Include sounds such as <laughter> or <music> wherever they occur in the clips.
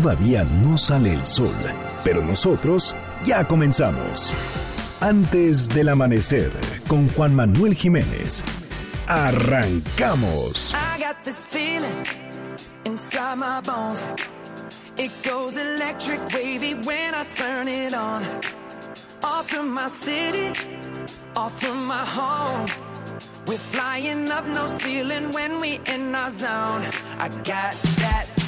Todavía no sale el sol, pero nosotros ya comenzamos. Antes del amanecer, con Juan Manuel Jiménez. Arrancamos. I got this feeling inside my bones. It goes electric wavy when I turn it on. Off from my city, off from my home. We're flying up no ceiling when we in our zone. I got that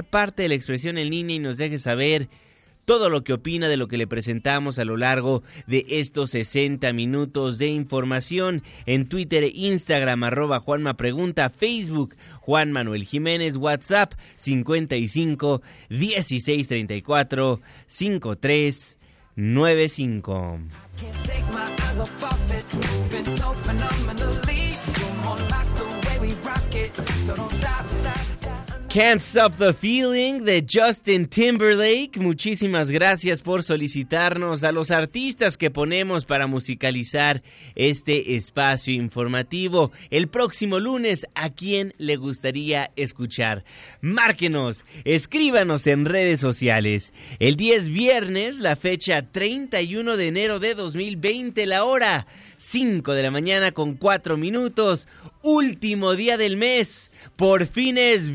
parte de la expresión en línea y nos deje saber todo lo que opina de lo que le presentamos a lo largo de estos 60 minutos de información en Twitter e Instagram, arroba Juanma Pregunta, Facebook, Juan Manuel Jiménez, WhatsApp 55 16 34 53 95. Can't stop. The Feeling de Justin Timberlake. Muchísimas gracias por solicitarnos a los artistas que ponemos para musicalizar este espacio informativo. El próximo lunes, ¿a quién le gustaría escuchar? Márquenos, escríbanos en redes sociales. El 10 viernes, la fecha 31 de enero de 2020, la hora 5 de la mañana con 4 minutos. Último día del mes. Por fin es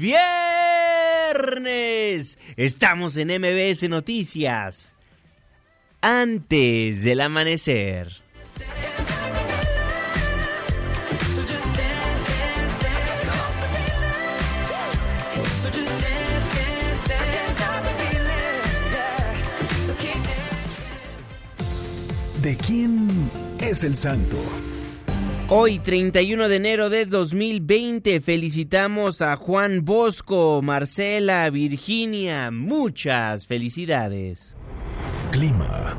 viernes. Estamos en MBS Noticias. Antes del amanecer. ¿De quién es el santo? Hoy, 31 de enero de 2020, felicitamos a Juan Bosco, Marcela, Virginia. Muchas felicidades. Clima.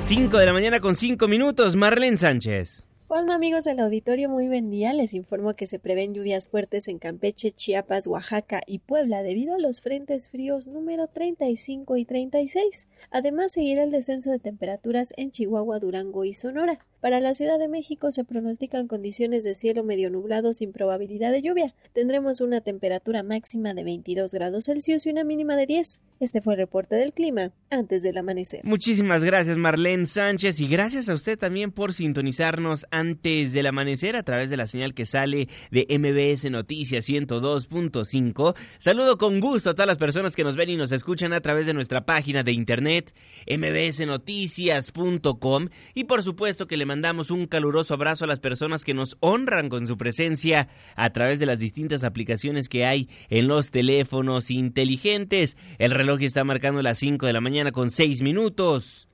5 de la mañana con 5 minutos, Marlene Sánchez. Hola amigos del auditorio, muy buen día. Les informo que se prevén lluvias fuertes en Campeche, Chiapas, Oaxaca y Puebla debido a los frentes fríos número 35 y 36. Además, seguirá el descenso de temperaturas en Chihuahua, Durango y Sonora. Para la Ciudad de México se pronostican condiciones de cielo medio nublado sin probabilidad de lluvia. Tendremos una temperatura máxima de 22 grados Celsius y una mínima de 10. Este fue el reporte del clima antes del amanecer. Muchísimas gracias Marlene Sánchez y gracias a usted también por sintonizarnos antes del amanecer a través de la señal que sale de MBS Noticias 102.5. Saludo con gusto a todas las personas que nos ven y nos escuchan a través de nuestra página de internet mbsnoticias.com y por supuesto que le mandamos un caluroso abrazo a las personas que nos honran con su presencia a través de las distintas aplicaciones que hay en los teléfonos inteligentes. El reloj está marcando las 5 de la mañana con 6 minutos.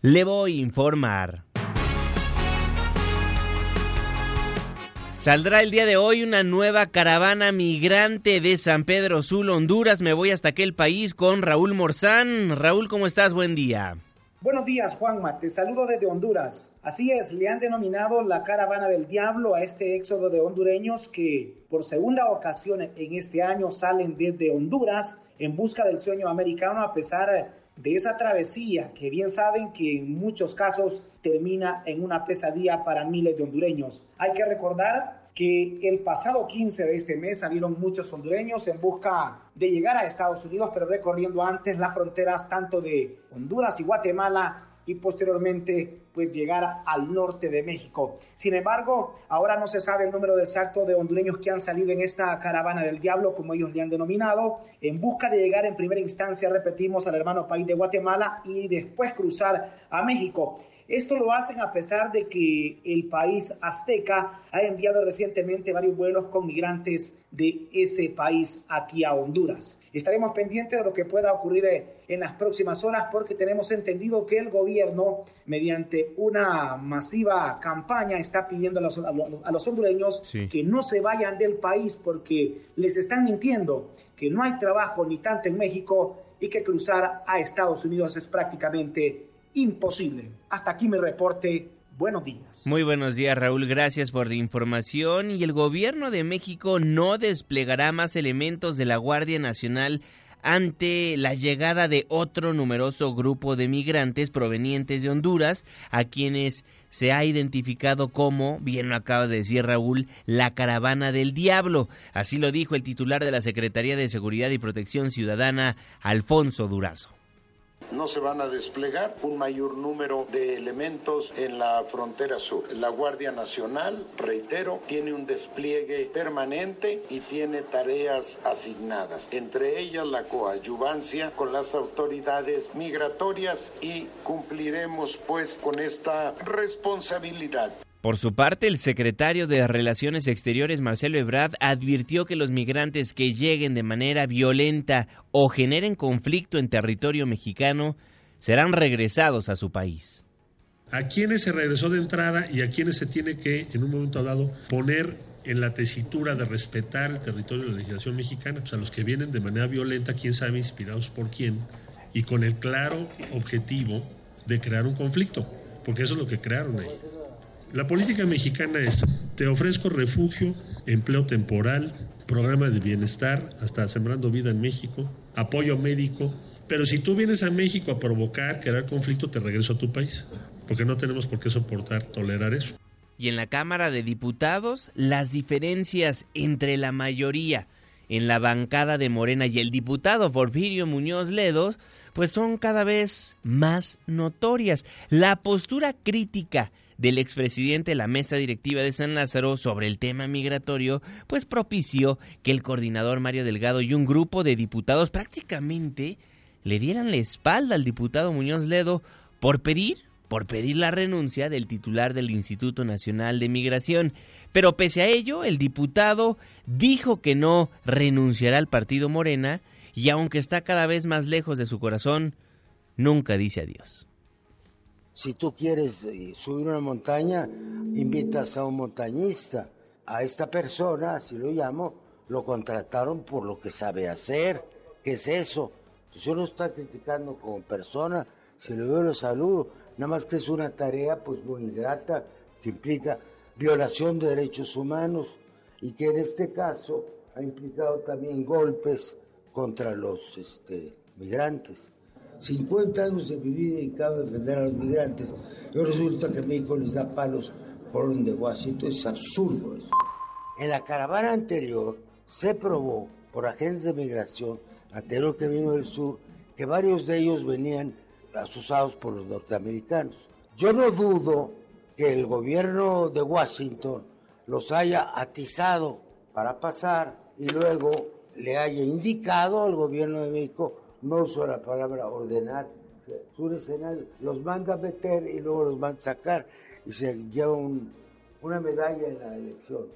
Le voy a informar. Saldrá el día de hoy una nueva caravana migrante de San Pedro Sula, Honduras. Me voy hasta aquel país con Raúl Morzán. Raúl, ¿cómo estás? Buen día. Buenos días, Juanma. Te saludo desde Honduras. Así es, le han denominado la caravana del diablo a este éxodo de hondureños que por segunda ocasión en este año salen desde Honduras en busca del sueño americano a pesar de esa travesía que bien saben que en muchos casos termina en una pesadilla para miles de hondureños. Hay que recordar que el pasado 15 de este mes salieron muchos hondureños en busca de llegar a Estados Unidos, pero recorriendo antes las fronteras tanto de Honduras y Guatemala y posteriormente pues llegar al norte de México. Sin embargo, ahora no se sabe el número exacto de hondureños que han salido en esta caravana del diablo, como ellos le han denominado, en busca de llegar en primera instancia, repetimos, al hermano país de Guatemala y después cruzar a México. Esto lo hacen a pesar de que el país azteca ha enviado recientemente varios vuelos con migrantes de ese país aquí a Honduras. Estaremos pendientes de lo que pueda ocurrir eh, en las próximas horas porque tenemos entendido que el gobierno, mediante una masiva campaña, está pidiendo a los, hondureños que no se vayan del país porque les están mintiendo que no hay trabajo ni tanto en México y que cruzar a Estados Unidos es prácticamente imposible. Hasta aquí mi reporte. Buenos días. Muy buenos días, Raúl. Gracias por la información. Y el gobierno de México no desplegará más elementos de la Guardia Nacional ante la llegada de otro numeroso grupo de migrantes provenientes de Honduras, a quienes se ha identificado como, bien lo acaba de decir Raúl, la caravana del diablo. Así lo dijo el titular de la Secretaría de Seguridad y Protección Ciudadana, Alfonso Durazo no se van a desplegar un mayor número de elementos en la frontera sur. La Guardia Nacional, reitero, tiene un despliegue permanente y tiene tareas asignadas, entre ellas la coadyuvancia con las autoridades migratorias y cumpliremos pues con esta responsabilidad. Por su parte, el secretario de Relaciones Exteriores, Marcelo Ebrard, advirtió que los migrantes que lleguen de manera violenta o generen conflicto en territorio mexicano serán regresados a su país. A quienes se regresó de entrada y a quienes se tiene que, en un momento dado, poner en la tesitura de respetar el territorio de la legislación mexicana, pues a los que vienen de manera violenta, quién sabe inspirados por quién, y con el claro objetivo de crear un conflicto, porque eso es lo que crearon ahí. La política mexicana es, te ofrezco refugio, empleo temporal, programa de bienestar, hasta Sembrando Vida en México, apoyo médico, pero si tú vienes a México a provocar, crear conflicto, te regreso a tu país, porque no tenemos por qué soportar, tolerar eso. Y en la Cámara de Diputados, las diferencias entre la mayoría en la bancada de Morena y el diputado Porfirio Muñoz Ledos, pues son cada vez más notorias. La postura crítica del expresidente de la mesa directiva de San Lázaro sobre el tema migratorio, pues propició que el coordinador Mario Delgado y un grupo de diputados prácticamente le dieran la espalda al diputado Muñoz Ledo por pedir por pedir la renuncia del titular del Instituto Nacional de Migración. Pero pese a ello, el diputado dijo que no renunciará al partido Morena y aunque está cada vez más lejos de su corazón, nunca dice adiós. Si tú quieres eh, subir una montaña, invitas a un montañista. A esta persona, así lo llamo, lo contrataron por lo que sabe hacer. ¿Qué es eso? Pues yo no estoy criticando como persona, si lo veo lo saludo, nada más que es una tarea pues muy ingrata que implica violación de derechos humanos y que en este caso ha implicado también golpes contra los este, migrantes. 50 años de mi vida dedicado a defender a los migrantes, y resulta que México les da palos por donde Washington. Es absurdo eso. En la caravana anterior se probó por agentes de migración, anterior que vino del sur, que varios de ellos venían asusados por los norteamericanos. Yo no dudo que el gobierno de Washington los haya atizado para pasar y luego le haya indicado al gobierno de México no uso la palabra ordenar, es un escenario, los manda a meter y luego los manda a sacar y se lleva una medalla en la elección.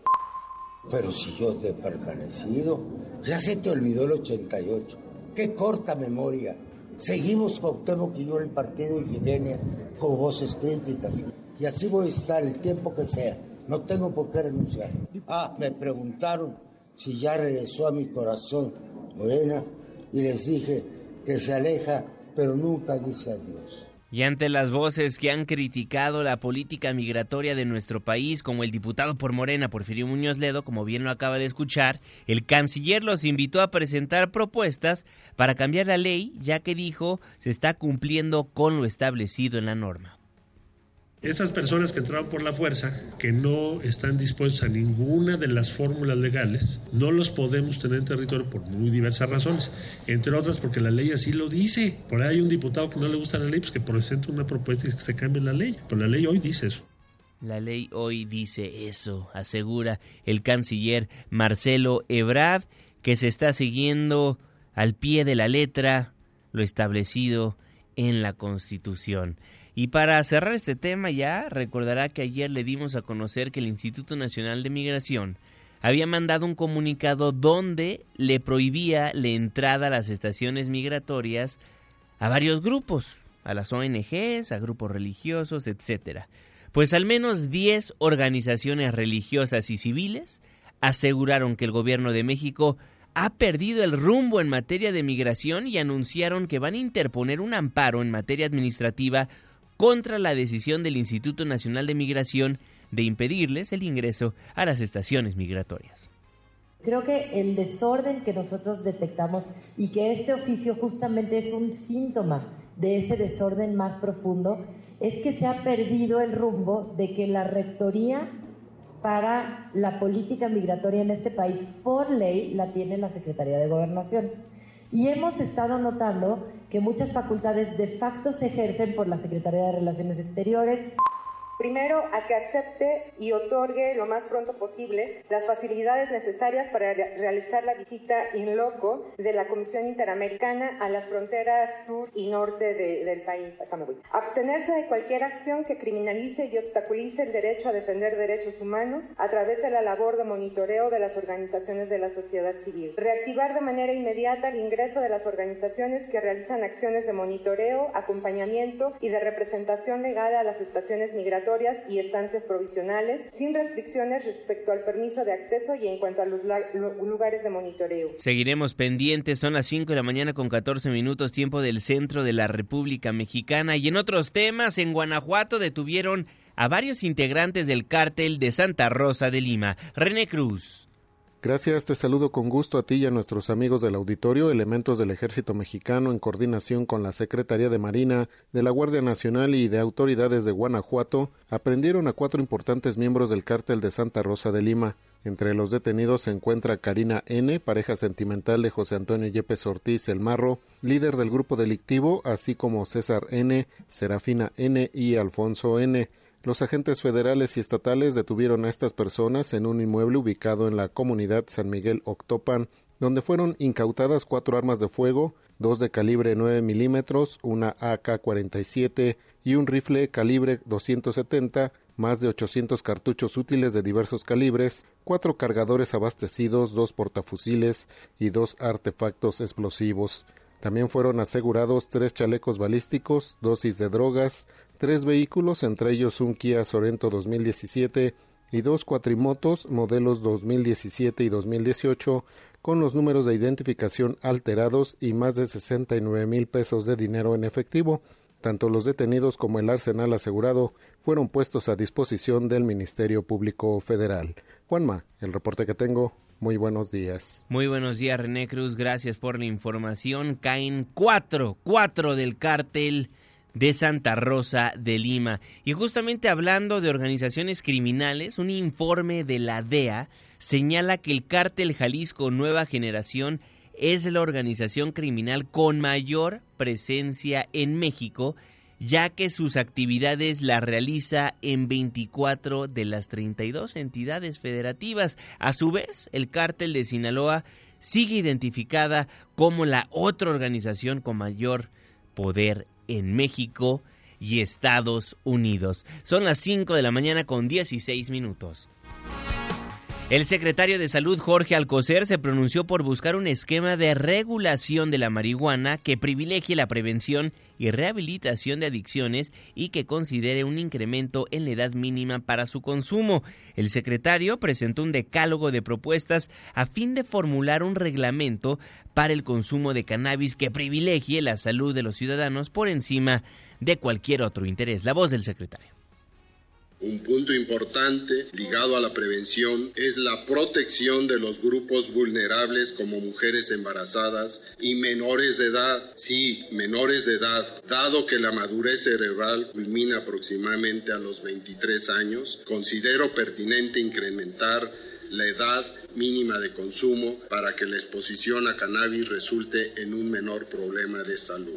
Pero si yo te he permanecido, ya se te olvidó el 88. Qué corta memoria. Seguimos con Temo que yo el partido Ifigenia con voces críticas. Y así voy a estar el tiempo que sea. No tengo por qué renunciar. Ah, me preguntaron si ya regresó a mi corazón Morena y les dije, que se aleja, pero nunca dice adiós. Y ante las voces que han criticado la política migratoria de nuestro país, como el diputado por Morena, Porfirio Muñoz Ledo, como bien lo acaba de escuchar, el canciller los invitó a presentar propuestas para cambiar la ley, ya que dijo se está cumpliendo con lo establecido en la norma. Estas personas que entraron por la fuerza, que no están dispuestos a ninguna de las fórmulas legales, no los podemos tener en territorio por muy diversas razones. Entre otras porque la ley así lo dice. Por ahí hay un diputado que no le gusta la ley, pues que presenta una propuesta y que se cambie la ley. Pero la ley hoy dice eso. La ley hoy dice eso, asegura el canciller Marcelo Ebrard, que se está siguiendo al pie de la letra lo establecido en la Constitución. Y para cerrar este tema ya, recordará que ayer le dimos a conocer que el Instituto Nacional de Migración había mandado un comunicado donde le prohibía la entrada a las estaciones migratorias a varios grupos, a las ONGs, a grupos religiosos, etcétera. Pues al menos 10 organizaciones religiosas y civiles aseguraron que el gobierno de México ha perdido el rumbo en materia de migración y anunciaron que van a interponer un amparo en materia administrativa contra la decisión del Instituto Nacional de Migración de impedirles el ingreso a las estaciones migratorias. Creo que el desorden que nosotros detectamos y que este oficio justamente es un síntoma de ese desorden más profundo, es que se ha perdido el rumbo de que la rectoría para la política migratoria en este país por ley la tiene la Secretaría de Gobernación. Y hemos estado notando que muchas facultades de facto se ejercen por la Secretaría de Relaciones Exteriores, Primero, a que acepte y otorgue lo más pronto posible las facilidades necesarias para realizar la visita in loco de la Comisión Interamericana a las fronteras sur y norte del país. Abstenerse de cualquier acción que criminalice y obstaculice el derecho a defender derechos humanos a través de la labor de monitoreo de las organizaciones de la sociedad civil. Reactivar de manera inmediata el ingreso de las organizaciones que realizan acciones de monitoreo, acompañamiento y de representación legal a las estaciones migratorias y estancias provisionales, sin restricciones respecto al permiso de acceso y en cuanto a los lugares de monitoreo. Seguiremos pendientes, son las 5 de la mañana con 14 minutos tiempo del centro de la República Mexicana y en otros temas, en Guanajuato detuvieron a varios integrantes del cártel de Santa Rosa de Lima. René Cruz. Gracias, te saludo con gusto a ti y a nuestros amigos del auditorio. Elementos del Ejército Mexicano, en coordinación con la Secretaría de Marina, de la Guardia Nacional y de autoridades de Guanajuato, aprendieron a cuatro importantes miembros del cártel de Santa Rosa de Lima. Entre los detenidos se encuentra Karina N., pareja sentimental de José Antonio Yepes Ortiz El Marro, líder del grupo delictivo, así como César N., Serafina N. y Alfonso N. Los agentes federales y estatales detuvieron a estas personas en un inmueble ubicado en la comunidad San Miguel Octopan, donde fueron incautadas cuatro armas de fuego, dos de calibre 9 milímetros, una AK-47 y un rifle calibre 270, más de 800 cartuchos útiles de diversos calibres, cuatro cargadores abastecidos, dos portafusiles y dos artefactos explosivos. También fueron asegurados tres chalecos balísticos, dosis de drogas, tres vehículos, entre ellos un Kia Sorento 2017 y dos cuatrimotos modelos 2017 y 2018 con los números de identificación alterados y más de 69 mil pesos de dinero en efectivo. Tanto los detenidos como el arsenal asegurado fueron puestos a disposición del Ministerio Público Federal. Juanma, el reporte que tengo. Muy buenos días. Muy buenos días, René Cruz. Gracias por la información. Caen cuatro, cuatro del cártel de Santa Rosa de Lima. Y justamente hablando de organizaciones criminales, un informe de la DEA señala que el cártel Jalisco Nueva Generación es la organización criminal con mayor presencia en México, ya que sus actividades las realiza en 24 de las 32 entidades federativas. A su vez, el cártel de Sinaloa sigue identificada como la otra organización con mayor poder en México y Estados Unidos. Son las 5 de la mañana con 16 minutos. El secretario de Salud Jorge Alcocer se pronunció por buscar un esquema de regulación de la marihuana que privilegie la prevención y rehabilitación de adicciones y que considere un incremento en la edad mínima para su consumo. El secretario presentó un decálogo de propuestas a fin de formular un reglamento para el consumo de cannabis que privilegie la salud de los ciudadanos por encima de cualquier otro interés. La voz del secretario Un punto importante ligado a la prevención es la protección de los grupos vulnerables como mujeres embarazadas y menores de edad. Sí, menores de edad. Dado que la madurez cerebral culmina aproximadamente a los 23 años, considero pertinente incrementar la edad mínima de consumo para que la exposición a cannabis resulte en un menor problema de salud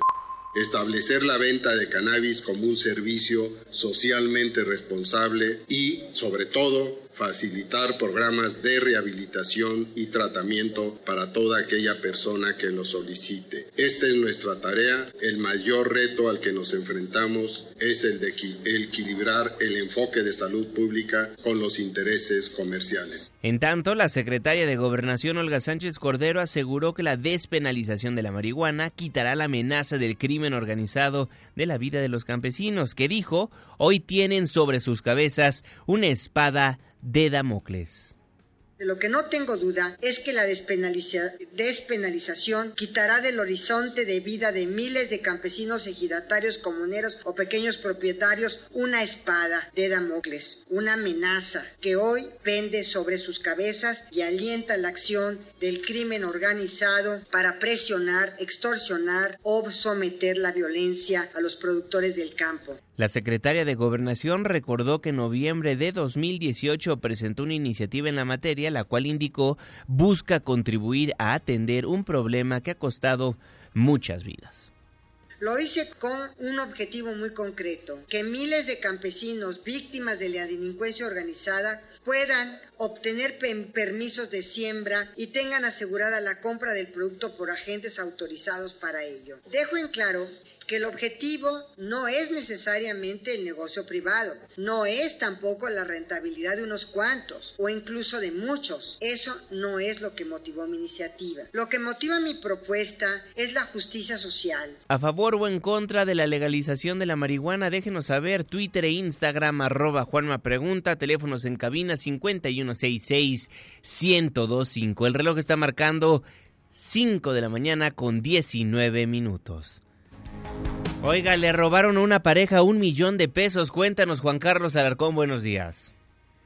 establecer la venta de cannabis como un servicio socialmente responsable y, sobre todo, facilitar programas de rehabilitación y tratamiento para toda aquella persona que lo solicite. Esta es nuestra tarea. El mayor reto al que nos enfrentamos es el de equilibrar el enfoque de salud pública con los intereses comerciales. En tanto, la secretaria de Gobernación Olga Sánchez Cordero aseguró que la despenalización de la marihuana quitará la amenaza del crimen organizado de la vida de los campesinos, que dijo, hoy tienen sobre sus cabezas una espada de Damocles. De lo que no tengo duda es que la despenalización quitará del horizonte de vida de miles de campesinos, ejidatarios, comuneros o pequeños propietarios una espada de Damocles, una amenaza que hoy pende sobre sus cabezas y alienta la acción del crimen organizado para presionar, extorsionar o someter la violencia a los productores del campo. La secretaria de Gobernación recordó que en noviembre de 2018 presentó una iniciativa en la materia, la cual indicó busca contribuir a atender un problema que ha costado muchas vidas. Lo hice con un objetivo muy concreto, que miles de campesinos víctimas de la delincuencia organizada puedan obtener permisos de siembra y tengan asegurada la compra del producto por agentes autorizados para ello. Dejo en claro que el objetivo no es necesariamente el negocio privado, no es tampoco la rentabilidad de unos cuantos o incluso de muchos. Eso no es lo que motivó mi iniciativa. Lo que motiva mi propuesta es la justicia social. A favor o en contra de la legalización de la marihuana, déjenos saber Twitter e Instagram arroba Juanma Pregunta, teléfonos en cabina 5166 1025. El reloj está marcando 5 de la mañana con 19 minutos. Oiga, le robaron a una pareja un millón de pesos. Cuéntanos, Juan Carlos Alarcón, buenos días.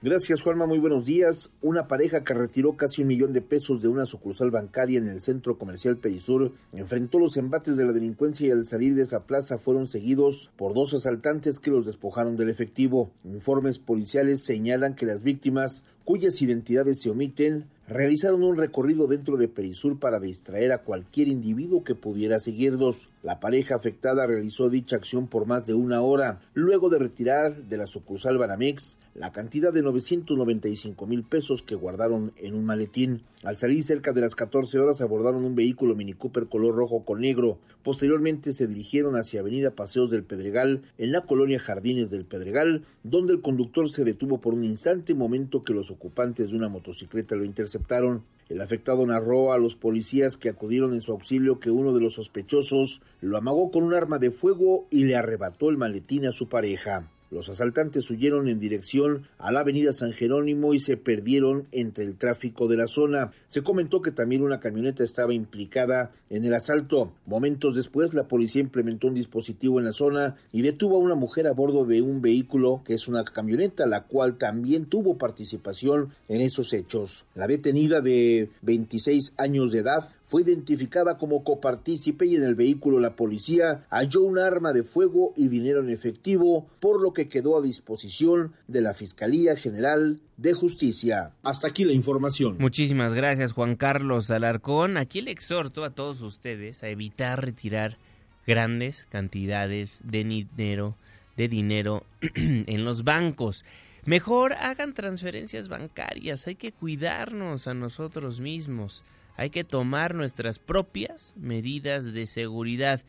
Gracias, Juanma. Muy buenos días. Una pareja que retiró casi un millón de pesos de una sucursal bancaria en el centro comercial Perisur enfrentó los embates de la delincuencia y al salir de esa plaza fueron seguidos por dos asaltantes que los despojaron del efectivo. Informes policiales señalan que las víctimas, cuyas identidades se omiten, realizaron un recorrido dentro de Perisur para distraer a cualquier individuo que pudiera seguirlos. La pareja afectada realizó dicha acción por más de una hora, luego de retirar de la sucursal Banamex la cantidad de 995 mil pesos que guardaron en un maletín. Al salir cerca de las 14 horas abordaron un vehículo Mini Cooper color rojo con negro. Posteriormente se dirigieron hacia Avenida Paseos del Pedregal, en la colonia Jardines del Pedregal, donde el conductor se detuvo por un instante, momento que los ocupantes de una motocicleta lo interceptaron. El afectado narró a los policías que acudieron en su auxilio que uno de los sospechosos lo amagó con un arma de fuego y le arrebató el maletín a su pareja. Los asaltantes huyeron en dirección a la avenida San Jerónimo y se perdieron entre el tráfico de la zona. Se comentó que también una camioneta estaba implicada en el asalto. Momentos después, la policía implementó un dispositivo en la zona y detuvo a una mujer a bordo de un vehículo que es una camioneta, la cual también tuvo participación en esos hechos. La detenida de 26 años de edad fue identificada como copartícipe y en el vehículo la policía halló un arma de fuego y dinero en efectivo, por lo que quedó a disposición de la Fiscalía General de Justicia. Hasta aquí la información. Muchísimas gracias Juan Carlos Alarcón. Aquí le exhorto a todos ustedes a evitar retirar grandes cantidades de dinero, de dinero <clears throat> en los bancos. Mejor hagan transferencias bancarias, hay que cuidarnos a nosotros mismos hay que tomar nuestras propias medidas de seguridad.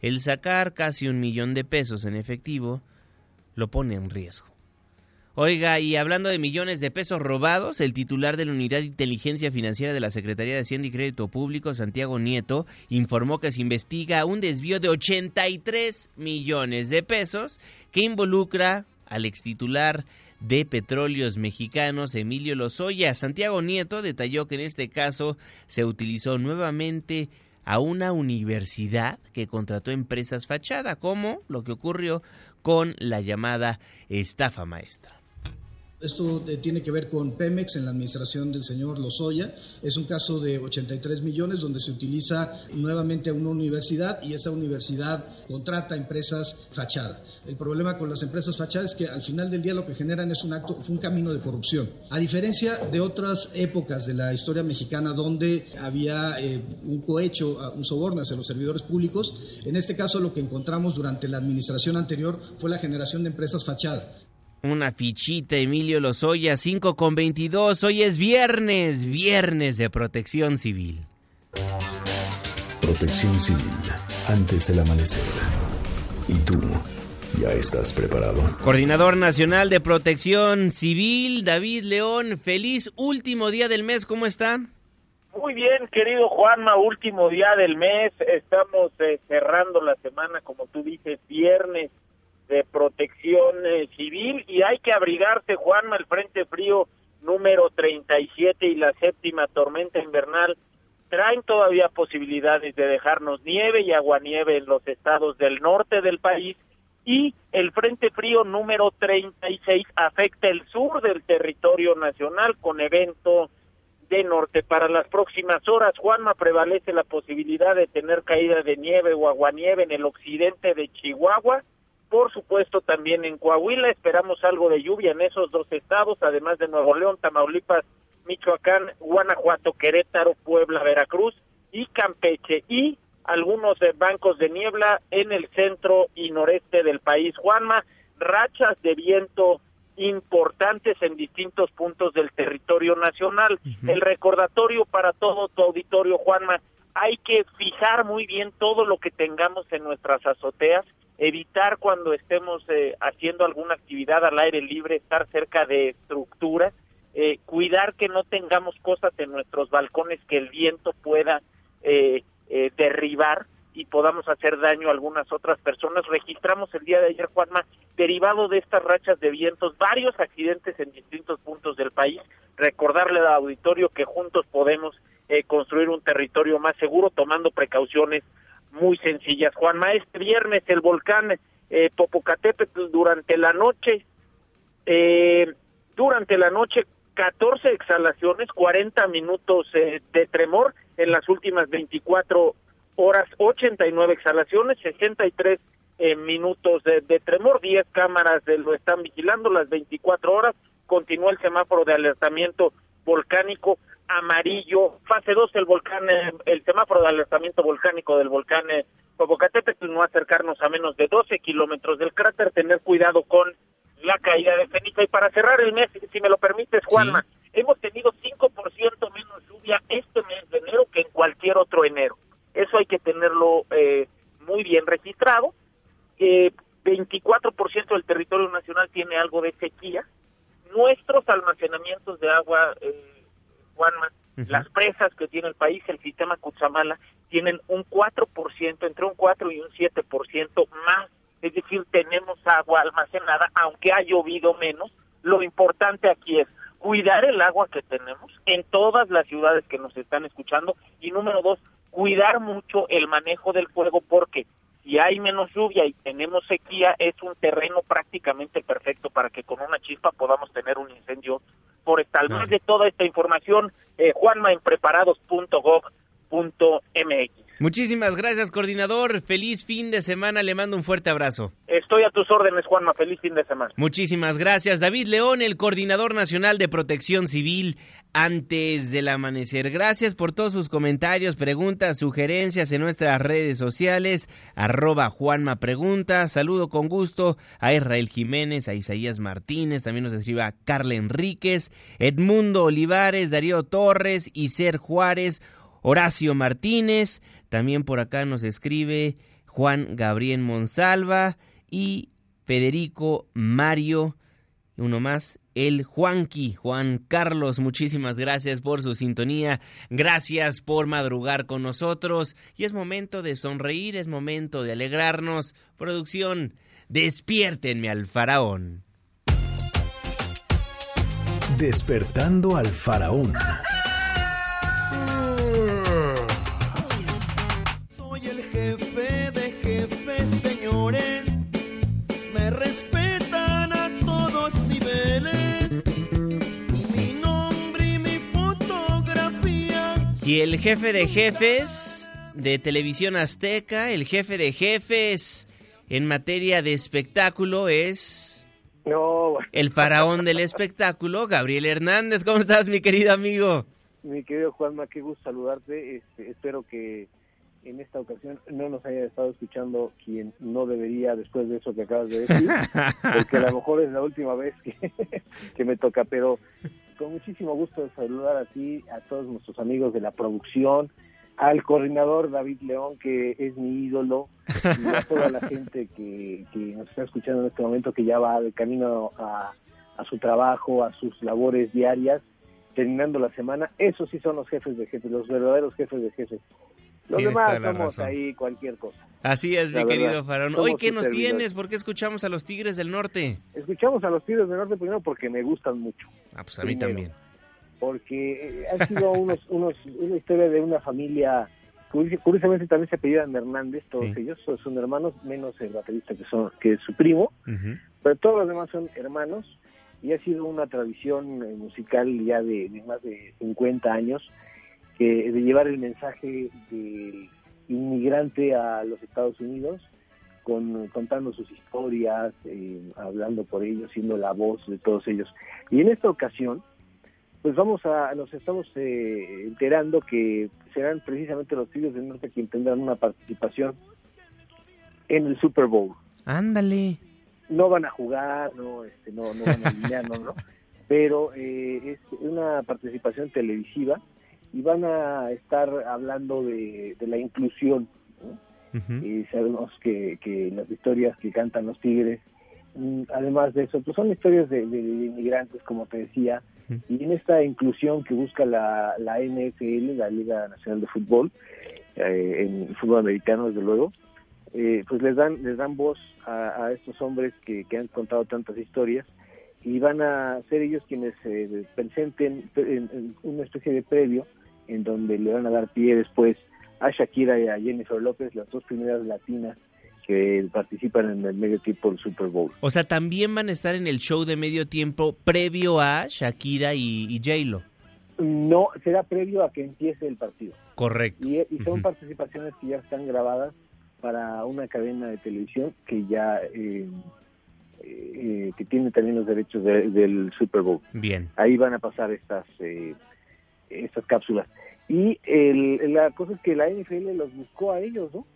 El sacar casi un millón de pesos en efectivo lo pone en riesgo. Oiga, y hablando de millones de pesos robados, el titular de la Unidad de Inteligencia Financiera de la Secretaría de Hacienda y Crédito Público, Santiago Nieto, informó que se investiga un desvío de 83 millones de pesos que involucra al extitular de Petróleos Mexicanos, Emilio Lozoya. Santiago Nieto detalló que en este caso se utilizó nuevamente a una universidad que contrató empresas fachada, como lo que ocurrió con la llamada estafa maestra. Esto eh, tiene que ver con Pemex en la administración del señor Lozoya. Es un caso de 83 millones donde se utiliza nuevamente una universidad y esa universidad contrata empresas fachada. El problema con las empresas fachadas es que al final del día lo que generan es un acto, un camino de corrupción. A diferencia de otras épocas de la historia mexicana donde había eh, un cohecho, un soborno hacia los servidores públicos, en este caso lo que encontramos durante la administración anterior fue la generación de empresas fachadas. Una fichita, Emilio Lozoya, 5 con 22. Hoy es viernes, viernes de protección civil. Protección civil, antes del amanecer. ¿Y tú? ¿Ya estás preparado? Coordinador Nacional de Protección Civil, David León, feliz último día del mes, ¿cómo está? Muy bien, querido Juanma, último día del mes, estamos eh, cerrando la semana, como tú dices, viernes de protección eh, civil y hay que abrigarse, Juanma, el Frente Frío número 37 y la séptima tormenta invernal traen todavía posibilidades de dejarnos nieve y aguanieve en los estados del norte del país y el Frente Frío número 36 afecta el sur del territorio nacional con evento de norte. Para las próximas horas, Juanma, prevalece la posibilidad de tener caída de nieve o aguanieve en el occidente de Chihuahua por supuesto, también en Coahuila esperamos algo de lluvia en esos dos estados, además de Nuevo León, Tamaulipas, Michoacán, Guanajuato, Querétaro, Puebla, Veracruz y Campeche y algunos eh, bancos de niebla en el centro y noreste del país. Juanma, rachas de viento importantes en distintos puntos del territorio nacional. El recordatorio para todo tu auditorio, Juanma, hay que fijar muy bien todo lo que tengamos en nuestras azoteas evitar cuando estemos eh, haciendo alguna actividad al aire libre, estar cerca de estructuras, eh, cuidar que no tengamos cosas en nuestros balcones que el viento pueda eh, derribar y podamos hacer daño a algunas otras personas. Registramos el día de ayer, Juanma, derivado de estas rachas de vientos, varios accidentes en distintos puntos del país. Recordarle al auditorio que juntos podemos construir un territorio más seguro tomando precauciones muy sencillas. Juanma, este viernes el volcán eh, Popocatépetl durante la noche, eh, durante la noche 14 exhalaciones, 40 minutos eh, de tremor en las últimas 24 horas, 89 exhalaciones, 63 eh, minutos de, de, tremor, 10 cámaras de, lo están vigilando las 24 horas, continúa el semáforo de alertamiento volcánico amarillo, fase 2 el volcán, eh, el semáforo de alertamiento volcánico del volcán eh, Popocatépetl, no acercarnos a menos de 12 kilómetros del cráter, tener cuidado con la caída de ceniza. Y para cerrar el mes, si me lo permites, Juanma, hemos tenido 5% menos lluvia este mes de enero que en cualquier otro enero. Eso hay que tenerlo eh, muy bien registrado. Eh, 24% del territorio nacional tiene algo de sequía. Nuestros almacenamientos de agua eh, Juanma, las presas que tiene el país, el sistema Cutzamala, tienen un 4%, entre un 4 y un 7% más. Es decir, tenemos agua almacenada, aunque ha llovido menos. Lo importante aquí es cuidar el agua que tenemos en todas las ciudades que nos están escuchando. Y número dos, cuidar mucho el manejo del fuego porque hay menos lluvia y tenemos sequía, es un terreno prácticamente perfecto para que con una chispa podamos tener un incendio forestal. Más de toda esta información, eh, Juanma en preparados.gov.mx. Muchísimas gracias, coordinador. Feliz fin de semana. Le mando un fuerte abrazo. Estoy a tus órdenes, Juanma. Feliz fin de semana. Muchísimas gracias. David León, el coordinador nacional de protección civil antes del amanecer. Gracias por todos sus comentarios, preguntas, sugerencias en nuestras redes sociales. Arroba Juanma Pregunta. Saludo con gusto a Israel Jiménez, a Isaías Martínez. También nos escribe Carla Enríquez, Edmundo Olivares, Darío Torres, Iser Juárez. Horacio Martínez, también por acá nos escribe Juan Gabriel Monsalva y Federico Mario, uno más, el Juanqui, Juan Carlos, muchísimas gracias por su sintonía, gracias por madrugar con nosotros y es momento de sonreír, es momento de alegrarnos. Producción, despiértenme al faraón. Despertando al faraón. Y el jefe de jefes de Televisión Azteca, el jefe de jefes en materia de espectáculo es... No. El faraón del espectáculo, Gabriel Hernández. ¿Cómo estás, mi querido amigo? Mi querido Juanma, qué gusto saludarte. Este, espero que en esta ocasión no nos haya estado escuchando quien no debería después de eso que acabas de decir, <laughs> porque a lo mejor es la última vez que, <laughs> que me toca, pero con muchísimo gusto de saludar a ti, a todos nuestros amigos de la producción, al coordinador David León, que es mi ídolo, y a toda la gente que, que nos está escuchando en este momento, que ya va de camino a, a su trabajo, a sus labores diarias, terminando la semana. Esos sí son los jefes de jefes, los verdaderos jefes de jefes. Los Tienes demás la somos razón. ahí cualquier cosa. Así es, La mi querido verdad, faraón. somos Hoy, ¿qué nos servidores. tienes? ¿Por qué escuchamos a los Tigres del Norte? Escuchamos a los Tigres del Norte primero porque me gustan mucho. Ah, pues a mí Primero. también. Porque eh, han sido unos, unos, una historia de una familia, curi- curiosamente también se apellidan Hernández, todos Sí. ellos son, hermanos, menos el baterista que, son, que es su primo, pero todos los demás son hermanos y ha sido una tradición eh, musical ya de, de más de 50 años que de llevar el mensaje del inmigrante a los Estados Unidos con contando sus historias, eh, hablando por ellos, siendo la voz de todos ellos. Y en esta ocasión, pues vamos a, nos estamos eh, enterando que serán precisamente los Tigres del Norte quienes tendrán una participación en el Super Bowl Ándale. no van a jugar, no, este, no, no van a <laughs> alinear, no, no, pero eh, es una participación televisiva y van a estar hablando de, de la inclusión. ¿no? Y sabemos que, que las historias que cantan los Tigres, mm, además de eso, pues son historias de, de- de inmigrantes, como te decía, y en esta inclusión que busca la, la NFL, la Liga Nacional de Fútbol, eh, en fútbol americano, desde luego, eh, pues les dan les dan voz a, a estos hombres que, que han contado tantas historias y van a ser ellos quienes eh, presenten en, en una especie de previo en donde le van a dar pie después a Shakira y a Jennifer López, las dos primeras latinas que participan en el medio tiempo del Super Bowl. O sea, también van a estar en el show de medio tiempo previo a Shakira y, y J-Lo. No, será previo a que empiece el partido. Correcto. Y, y son participaciones que ya están grabadas para una cadena de televisión que ya eh, eh, que tiene también los derechos de- del Super Bowl. Bien. Ahí van a pasar estas eh, estas cápsulas. Y el- la cosa es que la NFL los buscó a ellos, ¿no?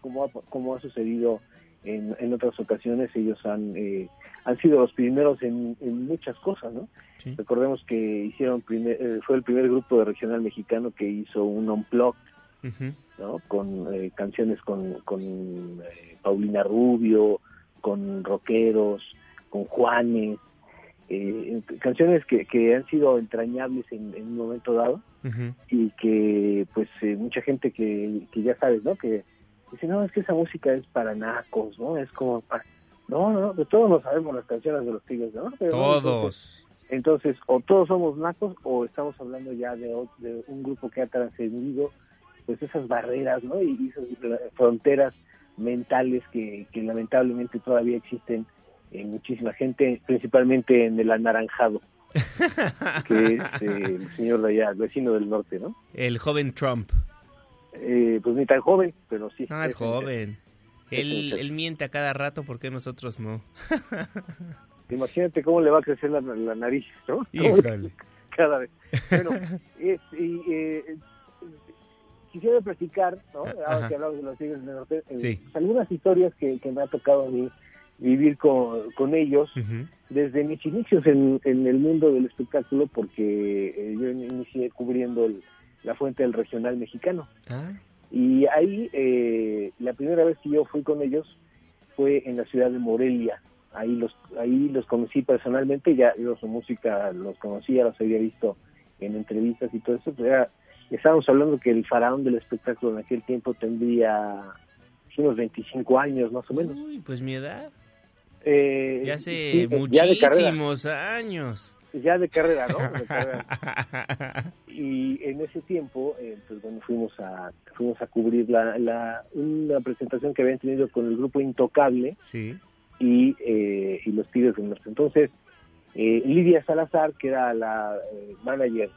Como ha, como ha sucedido en, en otras ocasiones, ellos han eh, han sido los primeros en, en muchas cosas, ¿no? Recordemos que hicieron primer- eh, fue el primer grupo de regional mexicano que hizo un unplugged ¿no? Con eh, canciones con, con eh, Paulina Rubio, con rockeros, con Juanes, eh, canciones que, que han sido entrañables en, en un momento dado y que pues eh, mucha gente que, que ya sabes, ¿no? Que dice, no, es que esa música es para nacos, ¿no? Es como para... No, no, pues todos no sabemos las canciones de los Tigres, ¿no? Pero, Todos. entonces, o todos somos nacos o estamos hablando ya de, de un grupo que ha trascendido pues esas barreras, ¿no? Y esas fronteras mentales que, que lamentablemente todavía existen en muchísima gente, principalmente en el anaranjado, <laughs> que es eh, el señor de allá, el vecino del norte, ¿no? El joven Trump. Eh, pues ni tan joven, pero sí. No, es joven. Es Él, él miente a cada rato, ¿por qué nosotros no? <laughs> Imagínate cómo le va a crecer la, la nariz, ¿no? <laughs> Híjole. Cada vez. Bueno, eh, quisiera platicar, ¿no? Ahora Ajá. que hablamos de los Tigres del Norte, eh, Sí. algunas historias que, que me ha tocado a mí vivir con, con ellos desde mis inicios en, en el mundo del espectáculo, porque eh, yo inicié cubriendo el- la fuente del regional mexicano. Ah, Y ahí, eh, la primera vez que yo fui con ellos fue en la ciudad de Morelia. Ahí los, ahí los conocí personalmente, ya yo su música los conocía, los había visto en entrevistas y todo eso. Pero era- estábamos hablando que el faraón del espectáculo en aquel tiempo tendría unos 25 años más o menos. Uy, pues mi edad. Eh, Ya hace sí, ya de carrera. muchísimos años. ya de carrera, ¿no? De carrera. <laughs> Y en ese tiempo, eh, pues bueno, fuimos a fuimos a cubrir la, la una presentación que habían tenido con el grupo Intocable Sí. y, eh, y los Tigres del Norte. Entonces, eh, Lidia Salazar, que era la eh, manager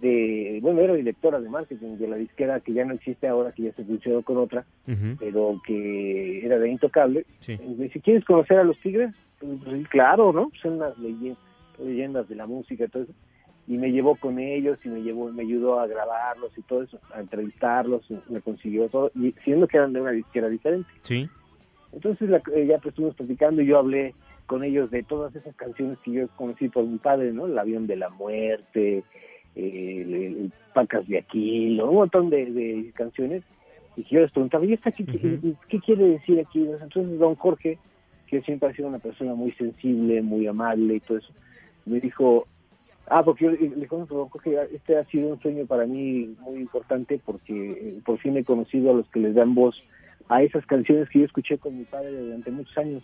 de, bueno, era directora de marketing de la disquera que ya no existe ahora, que ya se fusionó con otra, pero que era de Intocable. Me dice, ¿quieres conocer a los Tigres? Pues, pues, claro, ¿no? Son las leyendas, leyendas de la música y todo eso. Y me llevó con ellos y me llevó, me ayudó a grabarlos y todo eso, a entrevistarlos, me consiguió todo, y siendo que eran de una disquera diferente. Sí. Entonces la, eh, ya pues estuvimos platicando y yo hablé con ellos de todas esas canciones que yo conocí por mi padre, ¿no? El avión de la muerte, el, el Pacas de Aquilo, un montón de, de canciones. Y yo les preguntaba, ¿y esta qué, qué quiere decir aquí? Entonces don Jorge, que siempre ha sido una persona muy sensible, muy amable y todo eso, me dijo, ah, porque yo le dije, don Jorge, este ha sido un sueño para mí muy importante porque eh, por fin he conocido a los que les dan voz a esas canciones que yo escuché con mi padre durante muchos años.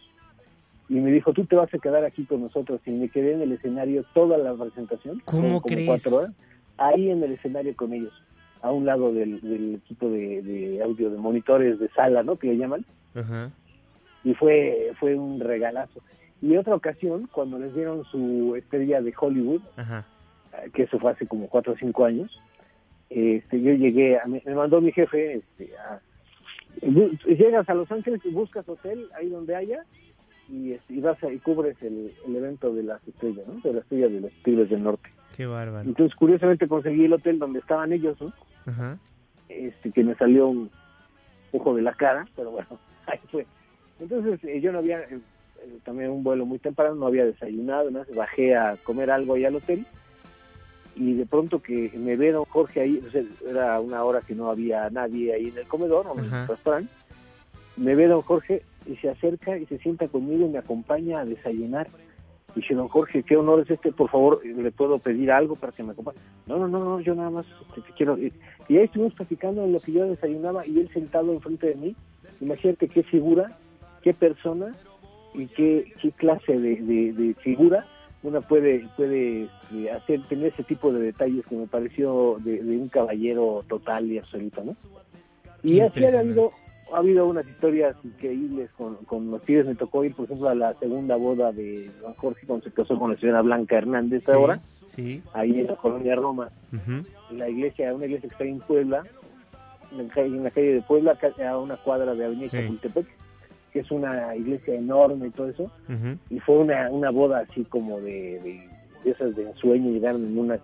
Y me dijo, tú te vas a quedar aquí con nosotros. Y me quedé en el escenario toda la presentación. ¿Cómo como crees? cuatro horas. Ahí en el escenario con ellos. A un lado del, del equipo de, de audio, de monitores de sala, ¿no? Que le llaman. Ajá. Y fue, fue un regalazo. Y otra ocasión, cuando les dieron su estrella de Hollywood, Ajá. eh, que eso fue hace como cuatro o cinco años, este, yo llegué, a, me mandó mi jefe este, a, llegas a Los Ángeles y buscas hotel ahí donde haya y, y vas a- y cubres el, el evento de las estrellas, ¿no? De la estrella de los Tigres del Norte. Qué bárbaro. Entonces, curiosamente conseguí el hotel donde estaban ellos, ¿no? Ajá. Este, que me salió un ojo de la cara, pero bueno, <laughs> ahí fue. Entonces, eh, yo no había, eh, eh, también un vuelo muy temprano, no había desayunado, ¿no? bajé a comer algo ahí al hotel y de pronto que me ve don Jorge ahí, o sea, era una hora que no había nadie ahí en el comedor o en el restaurante, me ve don Jorge y se acerca y se sienta conmigo y me acompaña a desayunar. Y dice, don Jorge, qué honor es este, por favor, ¿le puedo pedir algo para que me acompañe? No, no, no, no, yo nada más te quiero... Y y ahí estuvimos platicando en lo que yo desayunaba y él sentado enfrente de mí. Imagínate qué figura, qué persona y qué, qué clase de, de- de figura una puede puede eh, hacer tener ese tipo de detalles que me pareció de, de un caballero total y absoluto, ¿no? Y así ha habido ha habido unas historias increíbles con, con los Tigres. Me tocó ir, por ejemplo, a la segunda boda de don Jorge cuando se casó con la señora Blanca Hernández Sí, ahora, Sí. ahí en la colonia Roma, la iglesia, una iglesia que está en Puebla, en la calle, de Puebla, a una cuadra de Avenida Sí. Chapultepec, que es una iglesia enorme y todo eso y fue una, una boda así como de, de, de esas de ensueño, llegaron en una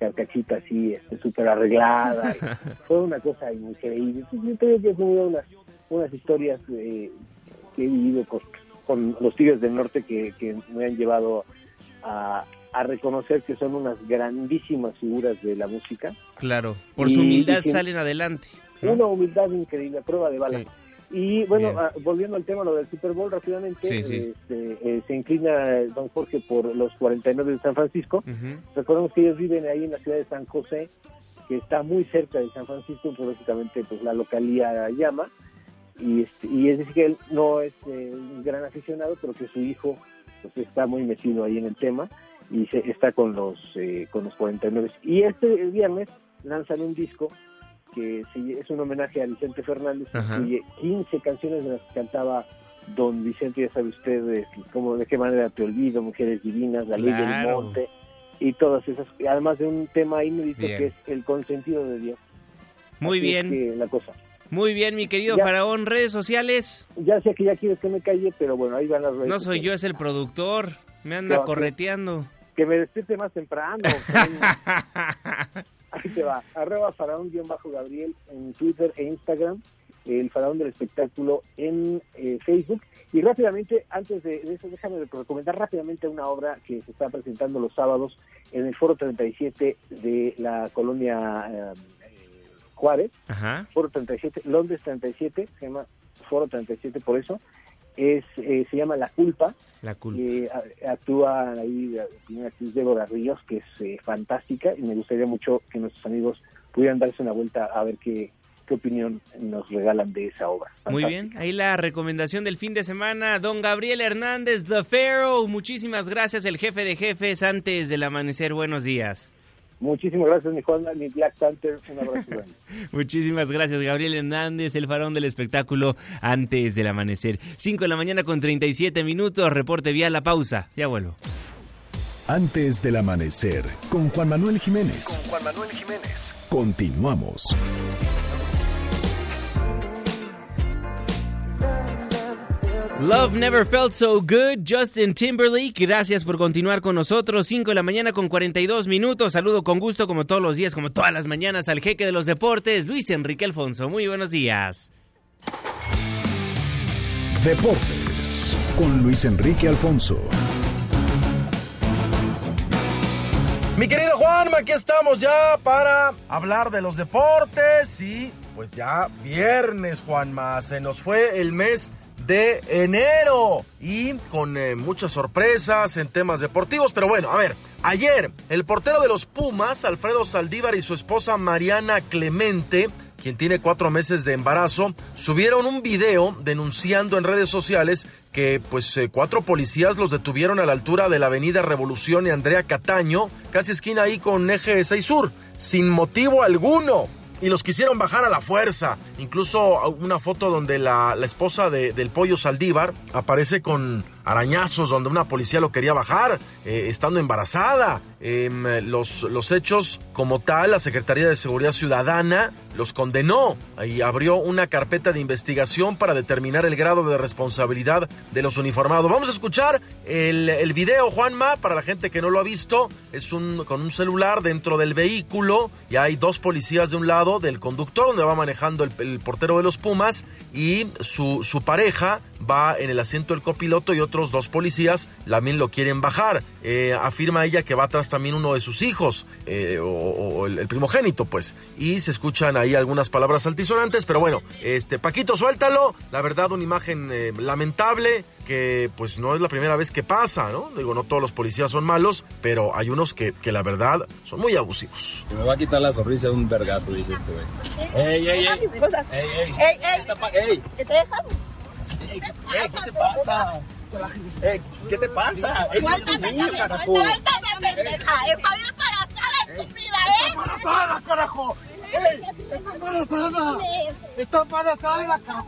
carcachita así, este, súper arreglada, y <laughs> fue una cosa increíble. Entonces, yo creo que son unas, unas historias eh, que he vivido con, con los Tigres del Norte que, que me han llevado a, a reconocer que son unas grandísimas figuras de la música. Claro. Por Y- su humildad y salen adelante. Una humildad increíble, prueba de bala. Sí. Y bueno, Bien. ah, volviendo al tema, lo del Super Bowl rápidamente, Sí, sí. este, eh, se inclina eh, don Jorge por los 49 de San Francisco. Ujú. Recordemos que ellos viven ahí en la ciudad de San José, que está muy cerca de San Francisco, pues lógicamente pues la localía llama. Y, este, y es decir que él no es eh, un gran aficionado, pero que su hijo pues está muy metido ahí en el tema y se, está con los eh, con los 49. Y este viernes lanzan un disco que sí, es un homenaje a Vicente Fernández, Ajá. incluye 15 canciones de las que cantaba don Vicente, ya sabe usted, de, cómo, de qué manera te olvido, Mujeres Divinas, La Ley del. Monte, y todas esas, además de un tema inédito Bien. que es El consentido de Dios. Muy Así es bien. que la cosa. Muy bien, mi querido Ya. Faraón. Redes sociales. Ya sé que ya quieres que me calle, pero bueno, ahí van las redes. No soy yo, es el productor. Me anda No, que- correteando. Que me despierte más temprano. <laughs> Ahí te va. <laughs> Arroba faraón-gabriel en Twitter e Instagram. El faraón del espectáculo en eh, Facebook. Y rápidamente, antes de, de eso, déjame recomendar rápidamente una obra que se está presentando los sábados en el Foro 37 de la colonia eh, eh, Juárez. Ajá. Foro 37, Londres 37, se llama Foro 37 por eso. Es, eh, se llama La Culpa. La culpa. Eh, actúa ahí la primera actriz Débora Ríos, que es eh, fantástica, y me gustaría mucho que nuestros amigos pudieran darse una vuelta a ver qué, qué opinión nos regalan de esa obra. Muy bien, ahí la recomendación del fin de semana. Don Gabriel Hernández, The Pharaoh. Muchísimas gracias, el jefe de jefes, antes del amanecer. Buenos días. Muchísimas gracias, mi Juan, mi Black Panther. Un abrazo <laughs> grande. Muchísimas gracias, Gabriel Hernández, el farón del espectáculo antes del amanecer. 5 de la mañana con 37 minutos, reporte vía la pausa. Ya vuelvo. Antes del amanecer, con Juan Manuel Jiménez. Con Juan Manuel Jiménez. Continuamos. Love Never Felt So Good, Justin Timberlake. Gracias por continuar con nosotros. 5 de la mañana con 42 minutos. Saludo con gusto, como todos los días, como todas las mañanas, al jeque de los deportes, Luis Enrique Alfonso. Muy buenos días. Deportes con Luis Enrique Alfonso. Mi querido Juanma, aquí estamos ya para hablar de los deportes y pues ya viernes, Juanma, se nos fue el mes de enero. Y con eh, muchas sorpresas en temas deportivos, pero bueno, a ver, ayer el portero de los Pumas, Alfredo Saldívar y su esposa Mariana Clemente, quien tiene cuatro meses de embarazo, subieron un video denunciando en redes sociales que pues eh, cuatro policías los detuvieron a la altura de la avenida Revolución y Andrea Cataño, casi esquina ahí con eje 6 Sur, sin motivo alguno y los quisieron bajar a la fuerza. Incluso una foto donde la, la esposa de, del pollo Saldívar aparece con arañazos donde una policía lo quería bajar, eh, estando embarazada. Em, los, los hechos como tal, la Secretaría de Seguridad Ciudadana los condenó y abrió una carpeta de investigación para determinar el grado de responsabilidad de los uniformados. Vamos a escuchar el, el video, Juanma, para la gente que no lo ha visto. Es un, con un celular dentro del vehículo y hay dos policías de un lado del conductor donde va manejando el, el portero de los Pumas y su, su pareja va en el asiento del copiloto y otros dos policías también lo quieren bajar. Eh, afirma ella que va atrás también uno de sus hijos, eh, o, o el, el, primogénito, pues. Y se escuchan ahí algunas palabras altisonantes, pero bueno, este Paquito, suéltalo. La verdad, una imagen eh, lamentable que pues no es la primera vez que pasa, ¿no? Digo, no todos los policías son malos, pero hay unos que, que la verdad son muy abusivos. Me va a quitar la sonrisa de un vergazo, dice este güey. ¡Ey, ey, ey! ¡Ey, ey! ¡Ey, ey! ¿Qué te dejas? Ey, ¿qué te pasa? Ey, ¿Qué te pasa? Ey, ¡Suéltame, carajo. suéltame, pendeja! ¡Estoy embarazada, estúpida, eh! ¡Embarazada, carajo! ¡Ey! ¡Está embarazada! ¡Está embarazada, carajo!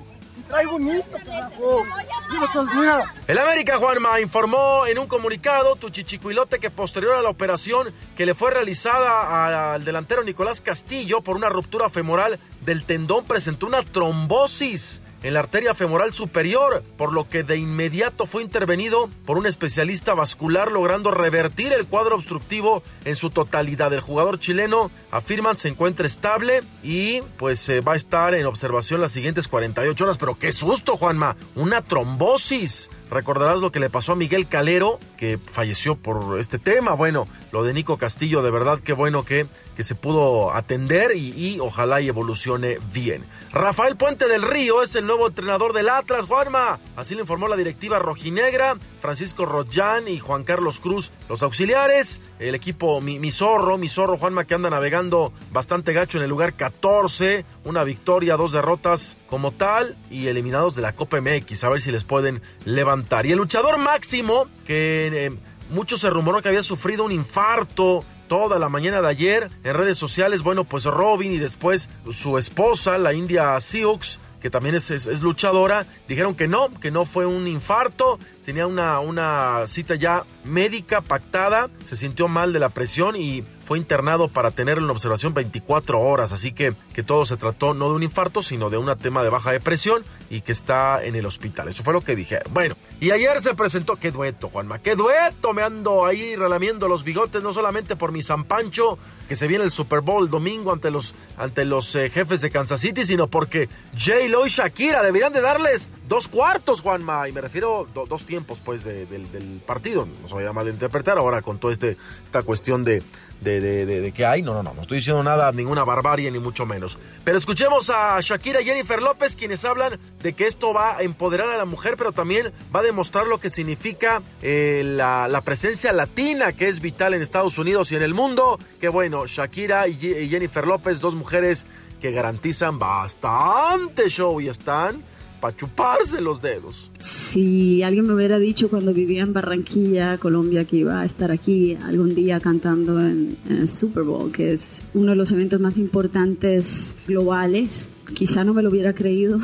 ¡Traigo un niño, carajo! ¡Mira, mira! El América Juanma informó en un comunicado tu chichicuilote que posterior a la operación que le fue realizada al delantero Nicolás Castillo por una ruptura femoral del tendón presentó una trombosis en la arteria femoral superior, por lo que de inmediato fue intervenido por un especialista vascular logrando revertir el cuadro obstructivo en su totalidad. El jugador chileno afirman se encuentra estable y pues eh, va a estar en observación las siguientes 48 horas, pero qué susto Juanma, una trombosis. Recordarás lo que le pasó a Miguel Calero, que falleció por este tema. Bueno, lo de Nico Castillo, de verdad que bueno que, que se pudo atender y, ojalá y evolucione bien. Rafael Puente del Río es el nuevo entrenador del Atlas, Juanma. Así lo informó la directiva rojinegra, Francisco Rollán y Juan Carlos Cruz, los auxiliares. El equipo mi, mi Zorro, mi Zorro, Juanma, que anda navegando bastante gacho en el lugar 14. Una victoria, dos derrotas como tal y eliminados de la Copa MX. A ver si les pueden levantar. Y el luchador máximo, que eh, mucho se rumoró que había sufrido un infarto toda la mañana de ayer en redes sociales, bueno, pues Robin y después su esposa, la India Sioux, que también es, es, es, luchadora, dijeron que no, que no fue un infarto, tenía una, una cita ya médica pactada, se sintió mal de la presión y fue internado para tenerlo en observación 24 horas, así que, que todo se trató no de un infarto, sino de un tema de baja de presión y que está en el hospital. Eso fue lo que dije. Bueno, y ayer se presentó, qué dueto, Juanma, qué dueto, me ando ahí relamiendo los bigotes, no solamente por mi San Pancho, que se viene el Super Bowl domingo ante los, ante los eh, jefes de Kansas City, sino porque J-Lo y Shakira deberían de darles dos cuartos, Juanma, y me refiero do, dos tiempos, pues, de, de, del partido, no se vaya a malinterpretar ahora con toda este, esta cuestión de, de, de, que hay. No, no, no, no estoy diciendo nada, ninguna barbarie, ni mucho menos. Pero escuchemos a Shakira y Jennifer López, quienes hablan de que esto va a empoderar a la mujer, pero también va a demostrar lo que significa eh, la, la, presencia latina, que es vital en Estados Unidos y en el mundo. Que bueno, Shakira y, Jennifer López, dos mujeres que garantizan bastante show y están para chuparse los dedos. Si alguien me hubiera dicho cuando vivía en Barranquilla, Colombia, que iba a estar aquí algún día cantando en, el Super Bowl, que es uno de los eventos más importantes globales, quizá no me lo hubiera creído,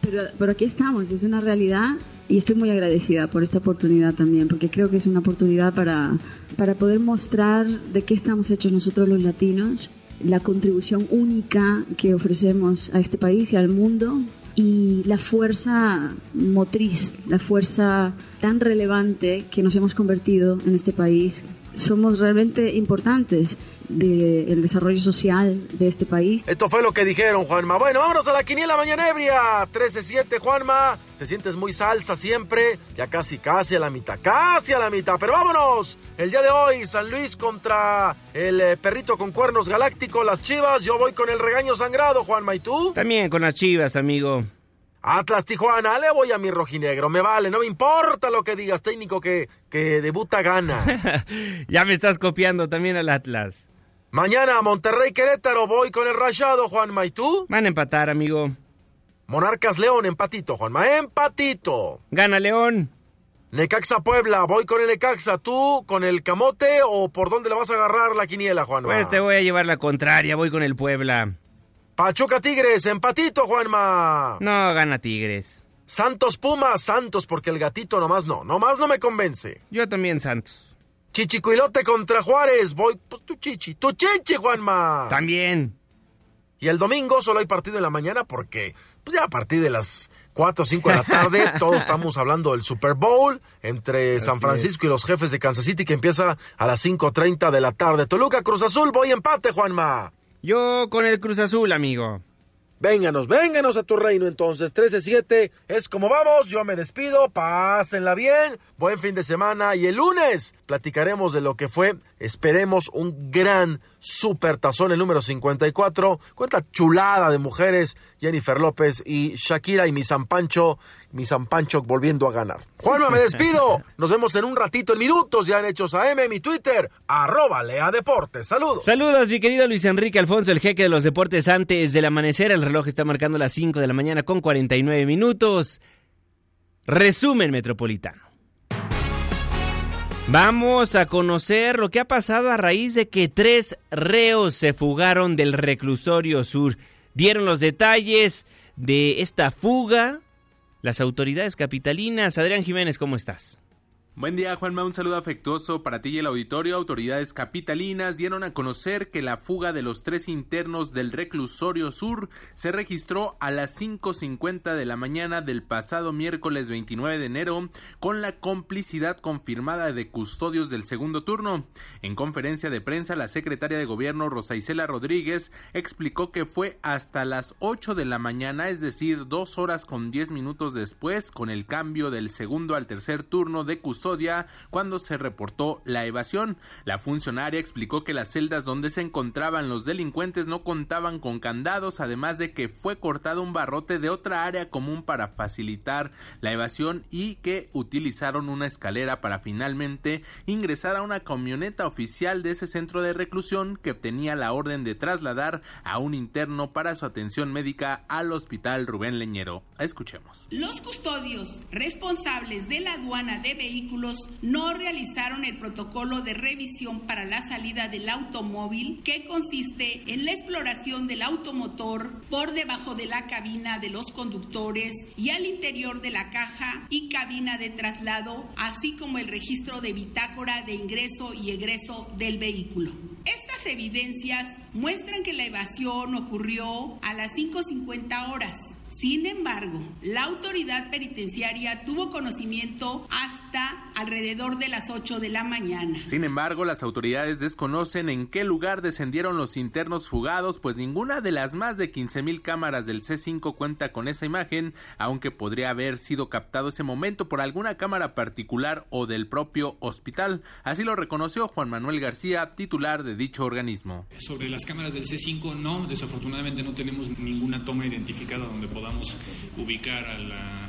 <laughs> pero aquí estamos, es una realidad y estoy muy agradecida por esta oportunidad también, porque creo que es una oportunidad para, para poder mostrar de qué estamos hechos nosotros los latinos, la contribución única que ofrecemos a este país y al mundo y la fuerza motriz, la fuerza tan relevante que nos hemos convertido en este país. Somos realmente importantes del desarrollo social de este país. Esto fue lo que dijeron, Juanma. Bueno, vámonos a la quiniela mañana ebria. 13-7, Juanma. Te sientes muy salsa siempre. Ya casi, casi a la mitad. Casi a la mitad. Pero vámonos. El día de hoy, San Luis contra el eh, perrito con cuernos galáctico, las chivas. Yo voy con el regaño sangrado, Juanma. ¿Y tú? También con las chivas, amigo. Atlas Tijuana, le voy a mi rojinegro, me vale, no me importa lo que digas, técnico que, que debuta gana. <laughs> ya me estás copiando también al Atlas. Mañana Monterrey Querétaro, voy con el rayado, Juanma, ¿y tú? Van a empatar, amigo. Monarcas León, empatito, Juanma, empatito. Gana León. Necaxa Puebla, voy con el Necaxa, ¿tú con el Camote o por dónde le vas a agarrar la quiniela, Juanma? Pues te voy a llevar la contraria, voy con el Puebla. Pachuca Tigres, empatito, Juanma. No, gana Tigres. Santos Pumas, Santos, porque el gatito nomás no, nomás no me convence. Yo también, Santos. Chichicuilote contra Juárez, voy, pues tu chichi, tu chichi, Juanma. También. Y el domingo solo hay partido en la mañana porque, pues ya a partir de las 4 o 5 de la tarde, <laughs> todos estamos hablando del Super Bowl entre San Francisco y los jefes de Kansas City que empieza a las 5.30 de la tarde. Toluca, Cruz Azul, voy empate, Juanma. Yo con el Cruz Azul, amigo. Vénganos, vénganos a tu reino entonces. 13-7 es como vamos. Yo me despido. Pásenla bien. Buen fin de semana. Y el lunes platicaremos de lo que fue, esperemos, un gran super tazón, el número 54. Cuenta chulada de mujeres. Jennifer López y Shakira y mi San Pancho. Mi San Pancho volviendo a ganar. Juanma, me despido. <laughs> Nos vemos en un ratito, en minutos, ya en Hechos AM, mi Twitter, arroba Lea Deportes. Saludos. Saludos, mi querido Luis Enrique Alfonso, el jeque de los deportes antes del amanecer. El reloj está marcando las 5 de la mañana con 49 minutos. Resumen metropolitano. Vamos a conocer lo que ha pasado a raíz de que tres reos se fugaron del reclusorio sur. Dieron los detalles de esta fuga las autoridades capitalinas. Adrián Jiménez, ¿cómo estás? Buen día, Juanma. Un saludo afectuoso para ti y el auditorio. Autoridades capitalinas dieron a conocer que la fuga de los tres internos del reclusorio sur se registró a las 5.50 de la mañana del pasado miércoles 29 de enero con la complicidad confirmada de custodios del segundo turno. En conferencia de prensa, la secretaria de gobierno Rosa Isela Rodríguez explicó que fue hasta las 8 de la mañana, es decir, dos horas con 10 minutos después, con el cambio del segundo al tercer turno de cuando se reportó la evasión. La funcionaria explicó que las celdas donde se encontraban los delincuentes no contaban con candados, además de que fue cortado un barrote de otra área común para facilitar la evasión y que utilizaron una escalera para finalmente ingresar a una camioneta oficial de ese centro de reclusión que obtenía la orden de trasladar a un interno para su atención médica al hospital Rubén Leñero. Escuchemos. Los custodios responsables de la aduana de vehículos no realizaron el protocolo de revisión para la salida del automóvil que consiste en la exploración del automotor por debajo de la cabina de los conductores y al interior de la caja y cabina de traslado, así como el registro de bitácora de ingreso y egreso del vehículo. Estas evidencias muestran que la evasión ocurrió a las 5.50 horas sin embargo, la autoridad penitenciaria tuvo conocimiento hasta alrededor de las 8 de la mañana. Sin embargo, las autoridades desconocen en qué lugar descendieron los internos fugados, pues ninguna de las más de 15 mil cámaras del C5 cuenta con esa imagen, aunque podría haber sido captado ese momento por alguna cámara particular o del propio hospital. Así lo reconoció Juan Manuel García, titular de dicho organismo. Sobre las cámaras del C5, no, desafortunadamente no tenemos ninguna toma identificada donde podamos ubicar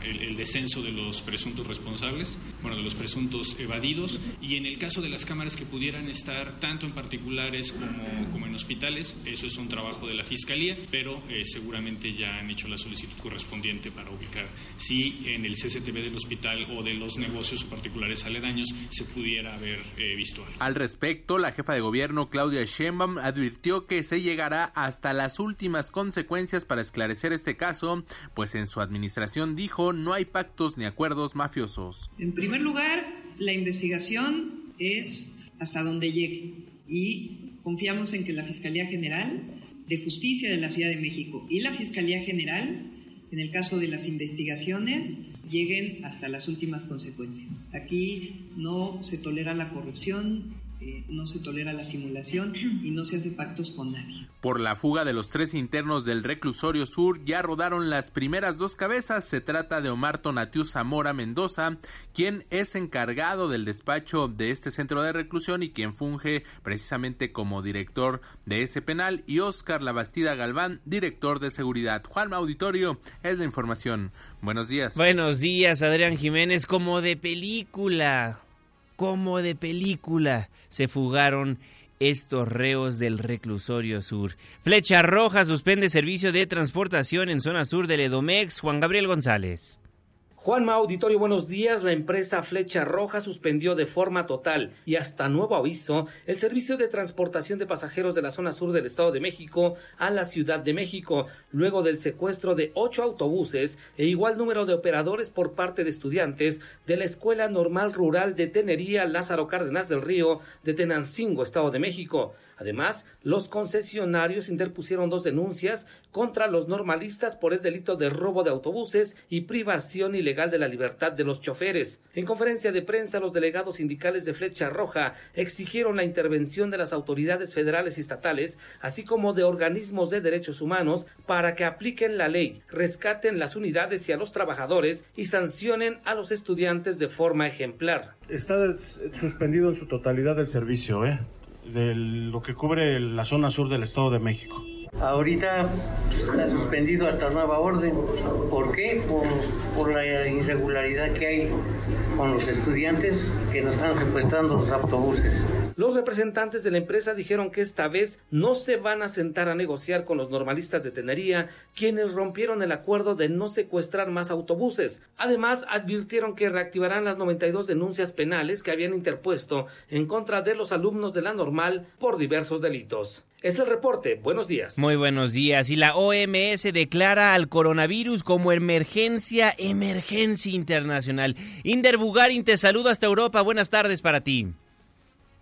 el, descenso de los presuntos responsables, bueno, de los presuntos evadidos, y en el caso de las cámaras que pudieran estar tanto en particulares como, como en hospitales, eso es un trabajo de la Fiscalía, pero eh, seguramente ya han hecho la solicitud correspondiente para ubicar si en el CCTV del hospital o de los negocios particulares aledaños se pudiera haber eh, visto algo. Al respecto, la jefa de gobierno Claudia Sheinbaum advirtió que se llegará hasta las últimas consecuencias para esclarecer este caso pues en su administración dijo no hay pactos ni acuerdos mafiosos. En primer lugar, la investigación es hasta donde llegue y confiamos en que la Fiscalía General de Justicia de la Ciudad de México y la Fiscalía General, en el caso de las investigaciones, lleguen hasta las últimas consecuencias. Aquí no se tolera la corrupción, eh, no se tolera la simulación y no se hace pactos con nadie. Por la fuga de los tres internos del reclusorio sur ya rodaron las primeras dos cabezas. Se trata de Omar Tonatiu Zamora Mendoza, quien es encargado del despacho de este centro de reclusión y quien funge precisamente como director de ese penal, y Oscar Labastida Galván, director de seguridad. Juan Auditorio es la información. Buenos días. Buenos días, Adrián Jiménez, como de película como de película se fugaron estos reos del reclusorio sur. Flecha Roja suspende servicio de transportación en zona sur del Edomex. Juan Gabriel González. Juanma Auditorio, buenos días. La empresa Flecha Roja suspendió de forma total y hasta nuevo aviso el servicio de transportación de pasajeros de la zona sur del Estado de México a la Ciudad de México, luego del secuestro de ocho autobuses e igual número de operadores por parte de estudiantes de la Escuela Normal Rural de Tenería Lázaro Cárdenas del Río de Tenancingo, Estado de México. Además, los concesionarios interpusieron dos denuncias contra los normalistas por el delito de robo de autobuses y privación ilegal de la libertad de los choferes. En conferencia de prensa, los delegados sindicales de Flecha Roja exigieron la intervención de las autoridades federales y estatales, así como de organismos de derechos humanos, para que apliquen la ley, rescaten las unidades y a los trabajadores y sancionen a los estudiantes de forma ejemplar. Está suspendido en su totalidad el servicio, ¿eh? De lo que cubre la zona sur del Estado de México. Ahorita está suspendido hasta nueva orden. ¿Por qué? Por, por, la irregularidad que hay con los estudiantes que nos están secuestrando los autobuses. Los representantes de la empresa dijeron que esta vez no se van a sentar a negociar con los normalistas de Tenería, quienes rompieron el acuerdo de no secuestrar más autobuses. Además, advirtieron que reactivarán las 92 denuncias penales que habían interpuesto en contra de los alumnos de la normal por diversos delitos. Es el reporte. Buenos días. Muy buenos días. Y la OMS declara al coronavirus como emergencia, emergencia internacional. Inder Bugarin, te saludo hasta Europa. Buenas tardes para ti.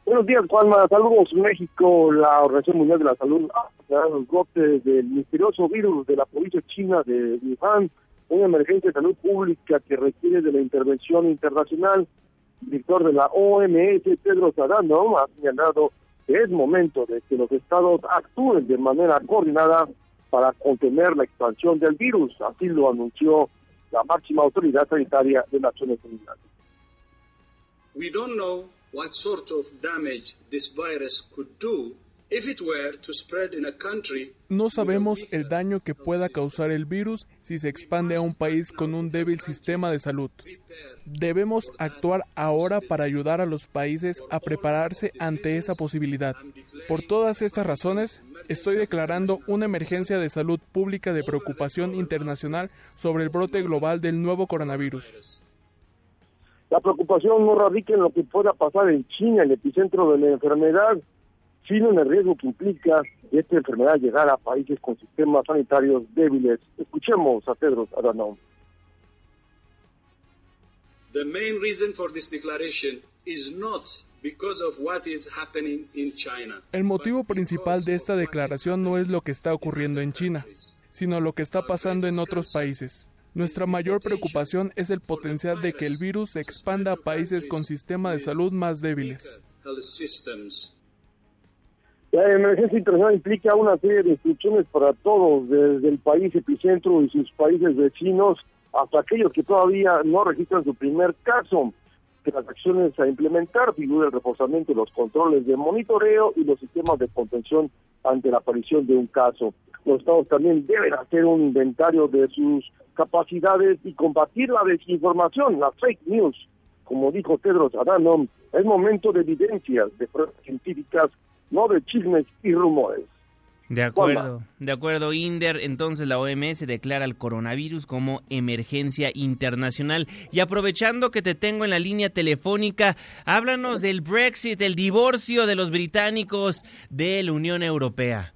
Buenos días, Juanma. Saludos, México. La Organización Mundial de la Salud ha declarado los brotes del misterioso virus de la provincia china de Wuhan, una emergencia de salud pública que requiere de la intervención internacional. El director de la OMS, Pedro Adhanom, ha señalado es momento de que los estados actúen de manera coordinada para contener la expansión del virus, así lo anunció la máxima autoridad sanitaria de Naciones Unidas. We don't know what sort of damage this virus could do if it were to spread in a country no sabemos el daño que pueda causar el virus si se expande a un país con un débil sistema de salud. Debemos actuar ahora para ayudar a los países a prepararse ante esa posibilidad. Por todas estas razones, estoy declarando una emergencia de salud pública de preocupación internacional sobre el brote global del nuevo coronavirus. La preocupación no radica en lo que pueda pasar en China, el epicentro de la enfermedad, sino en el riesgo que implica que esta enfermedad llegara a países con sistemas sanitarios débiles. Escuchemos a Pedro Adhanom. The main reason for this declaration is not because of what is happening in China. El motivo principal de esta declaración no es lo que está ocurriendo en China, sino lo que está pasando en otros países. Nuestra mayor preocupación es el potencial de que el virus se expanda a países con sistemas de salud más débiles. La emergencia internacional implica una serie de instrucciones para todos, desde el país epicentro y sus países vecinos hasta aquellos que todavía no registran su primer caso. Que las acciones a implementar figura el reforzamiento de los controles de monitoreo y los sistemas de contención ante la aparición de un caso. Los estados también deben hacer un inventario de sus capacidades y combatir la desinformación, las fake news. Como dijo Tedros Adhanom, es momento de evidencias, de pruebas científicas, no de chismes y rumores. De acuerdo, de acuerdo, Inder. Entonces la OMS declara el coronavirus como emergencia internacional. Y aprovechando que te tengo en la línea telefónica, háblanos del Brexit, el divorcio de los británicos de la Unión Europea.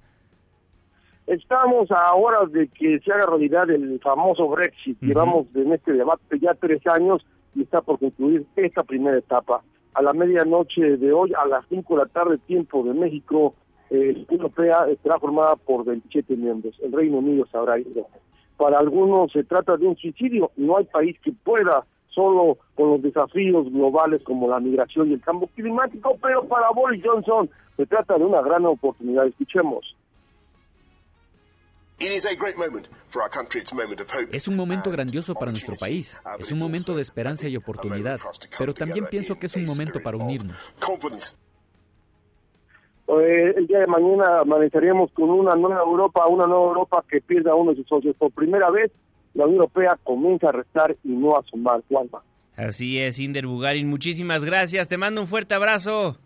Estamos a horas de que se haga realidad el famoso Brexit. Llevamos en este debate ya tres años y está por concluir esta primera etapa. A la medianoche de hoy, a las 5 de la tarde, tiempo de México, eh, la Unión Europea estará formada por 27 miembros. El Reino Unido se habrá ido. Para algunos se trata de un suicidio. No hay país que pueda solo con los desafíos globales como la migración y el cambio climático, pero para Boris Johnson se trata de una gran oportunidad. Escuchemos. Es un momento grandioso para nuestro país, es un momento de esperanza y oportunidad, pero también pienso que es un momento para unirnos. Eh, el día de mañana amaneceremos con una nueva Europa, una nueva Europa que pierda uno de sus socios. Por primera vez, la Unión Europea comienza a restar y no a sumar. Juanma. Así es, Inder Bugarin. Muchísimas gracias. Te mando un fuerte abrazo.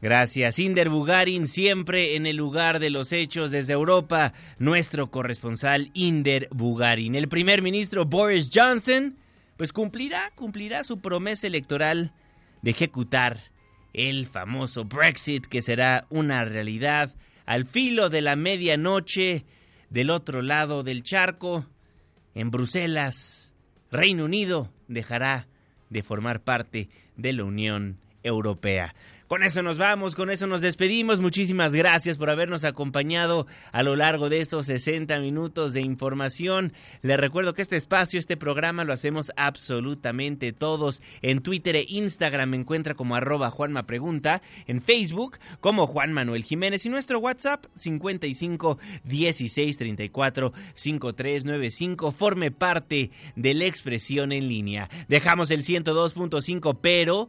Gracias, Inder Bugarin, siempre en el lugar de los hechos desde Europa, nuestro corresponsal Inder Bugarin. El primer ministro Boris Johnson, pues cumplirá, cumplirá su promesa electoral de ejecutar el famoso Brexit, que será una realidad al filo de la medianoche del otro lado del charco, en Bruselas, Reino Unido dejará de formar parte de la Unión Europea. Con eso nos vamos, con eso nos despedimos. Muchísimas gracias por habernos acompañado a lo largo de estos 60 minutos de información. Les recuerdo que este espacio, este programa lo hacemos absolutamente todos. En Twitter e Instagram me encuentra como arroba Juanma Pregunta, en Facebook como Juan Manuel Jiménez y nuestro WhatsApp 55 16 34 5395. Forme parte de la expresión en línea. Dejamos el 102.5, pero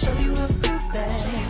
Show you a few things.